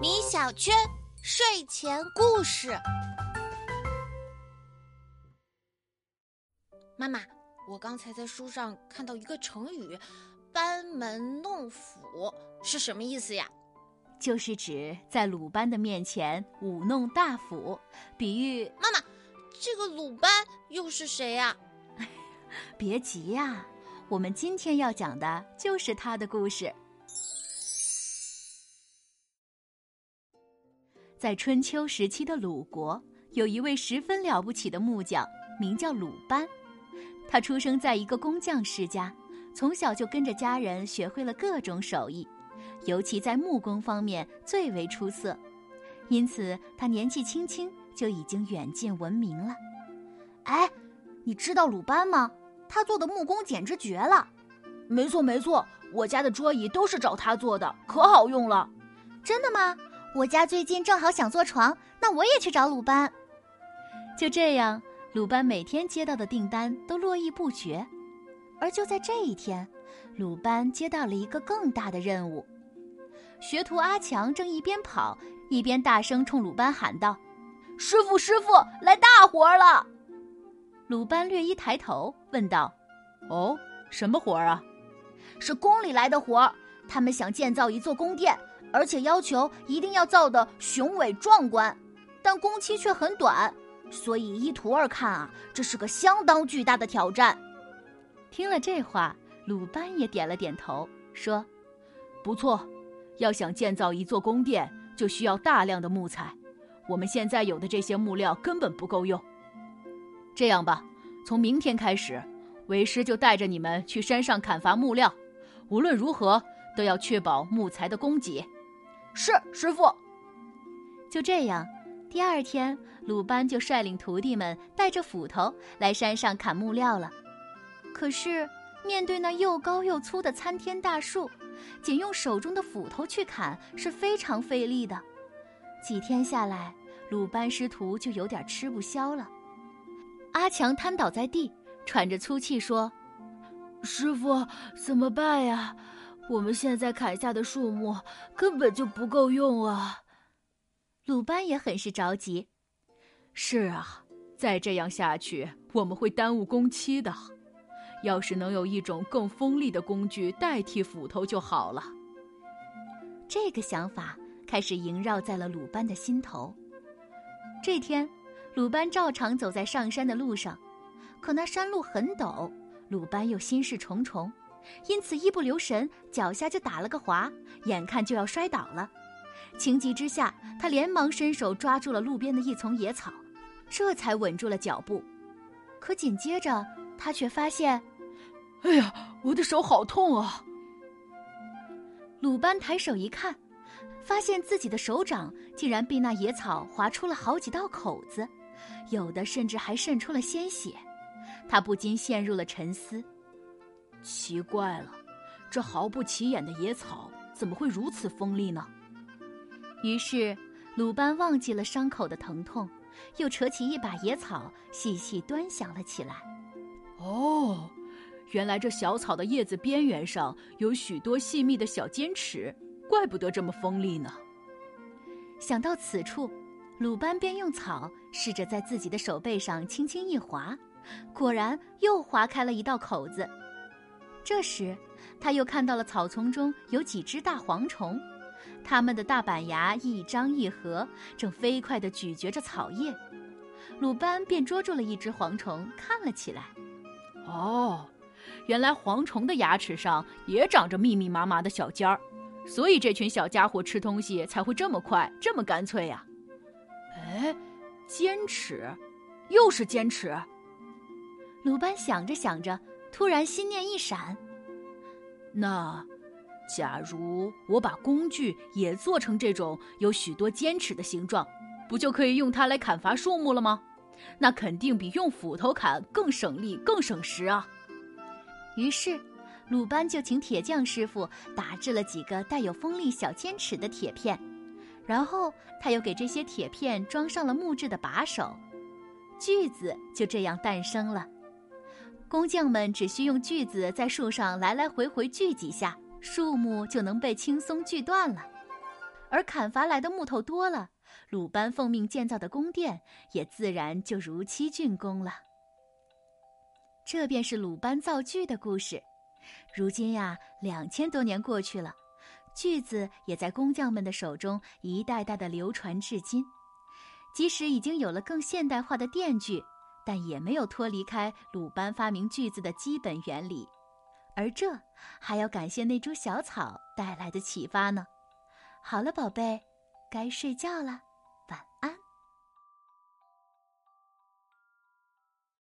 米小圈睡前故事。妈妈，我刚才在书上看到一个成语“班门弄斧”，是什么意思呀？就是指在鲁班的面前舞弄大斧，比喻妈妈，这个鲁班又是谁呀？别急呀，我们今天要讲的就是他的故事。在春秋时期的鲁国，有一位十分了不起的木匠，名叫鲁班。他出生在一个工匠世家，从小就跟着家人学会了各种手艺，尤其在木工方面最为出色。因此，他年纪轻轻就已经远近闻名了。哎，你知道鲁班吗？他做的木工简直绝了！没错没错，我家的桌椅都是找他做的，可好用了。真的吗？我家最近正好想做床，那我也去找鲁班。就这样。鲁班每天接到的订单都络绎不绝，而就在这一天，鲁班接到了一个更大的任务。学徒阿强正一边跑一边大声冲鲁班喊道：“师傅，师傅，来大活了！”鲁班略一抬头问道：“哦，什么活儿啊？”“是宫里来的活儿，他们想建造一座宫殿，而且要求一定要造的雄伟壮观，但工期却很短。”所以依图儿看啊，这是个相当巨大的挑战。听了这话，鲁班也点了点头，说：“不错，要想建造一座宫殿，就需要大量的木材。我们现在有的这些木料根本不够用。这样吧，从明天开始，为师就带着你们去山上砍伐木料。无论如何，都要确保木材的供给。”“是，师傅。”就这样。第二天，鲁班就率领徒弟们带着斧头来山上砍木料了。可是，面对那又高又粗的参天大树，仅用手中的斧头去砍是非常费力的。几天下来，鲁班师徒就有点吃不消了。阿强瘫倒在地，喘着粗气说：“师傅，怎么办呀？我们现在砍下的树木根本就不够用啊！”鲁班也很是着急。是啊，再这样下去，我们会耽误工期的。要是能有一种更锋利的工具代替斧头就好了。这个想法开始萦绕在了鲁班的心头。这天，鲁班照常走在上山的路上，可那山路很陡，鲁班又心事重重，因此一不留神脚下就打了个滑，眼看就要摔倒了。情急之下，他连忙伸手抓住了路边的一丛野草，这才稳住了脚步。可紧接着，他却发现，哎呀，我的手好痛啊！鲁班抬手一看，发现自己的手掌竟然被那野草划出了好几道口子，有的甚至还渗出了鲜血。他不禁陷入了沉思。奇怪了，这毫不起眼的野草怎么会如此锋利呢？于是，鲁班忘记了伤口的疼痛，又扯起一把野草，细细端详了起来。哦，原来这小草的叶子边缘上有许多细密的小尖齿，怪不得这么锋利呢。想到此处，鲁班便用草试着在自己的手背上轻轻一划，果然又划开了一道口子。这时，他又看到了草丛中有几只大蝗虫。它们的大板牙一张一合，正飞快地咀嚼着草叶。鲁班便捉住了一只蝗虫，看了起来。哦，原来蝗虫的牙齿上也长着密密麻麻的小尖儿，所以这群小家伙吃东西才会这么快，这么干脆呀。哎，尖齿，又是尖齿。鲁班想着想着，突然心念一闪，那。假如我把工具也做成这种有许多尖齿的形状，不就可以用它来砍伐树木了吗？那肯定比用斧头砍更省力、更省时啊！于是，鲁班就请铁匠师傅打制了几个带有锋利小尖齿的铁片，然后他又给这些铁片装上了木质的把手，锯子就这样诞生了。工匠们只需用锯子在树上来来回回锯几下。树木就能被轻松锯断了。而砍伐来的木头多了，鲁班奉命建造的宫殿也自然就如期竣工了。这便是鲁班造锯的故事。如今呀，两千多年过去了，锯子也在工匠们的手中一代代的流传至今。即使已经有了更现代化的电锯，但也没有脱离开鲁班发明锯子的基本原理。而这还要感谢那株小草带来的启发呢。好了，宝贝，该睡觉了。